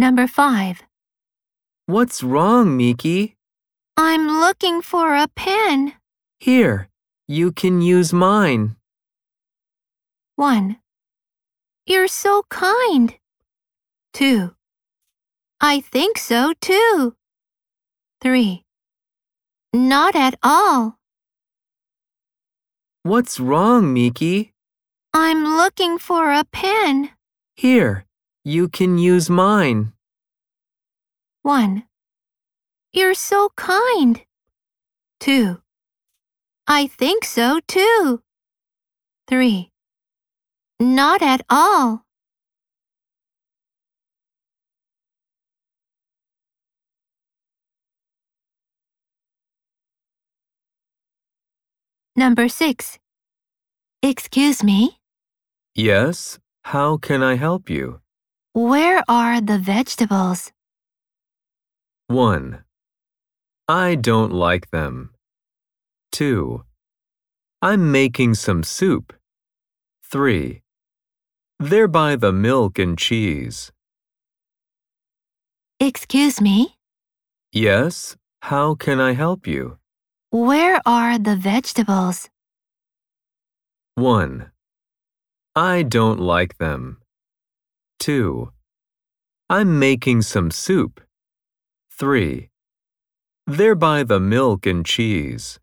Number 5. What's wrong, Miki? I'm looking for a pen. Here, you can use mine. 1. You're so kind. 2. I think so too. 3. Not at all. What's wrong, Miki? I'm looking for a pen. Here, you can use mine. 1. You're so kind. 2. I think so too. 3. Not at all. Number 6. Excuse me, Yes, how can I help you? Where are the vegetables? 1. I don't like them. 2. I'm making some soup. 3. They're by the milk and cheese. Excuse me, Yes, how can I help you? where are the vegetables? 1. I don't like them. 2. I'm making some soup. 3. They're by the milk and cheese.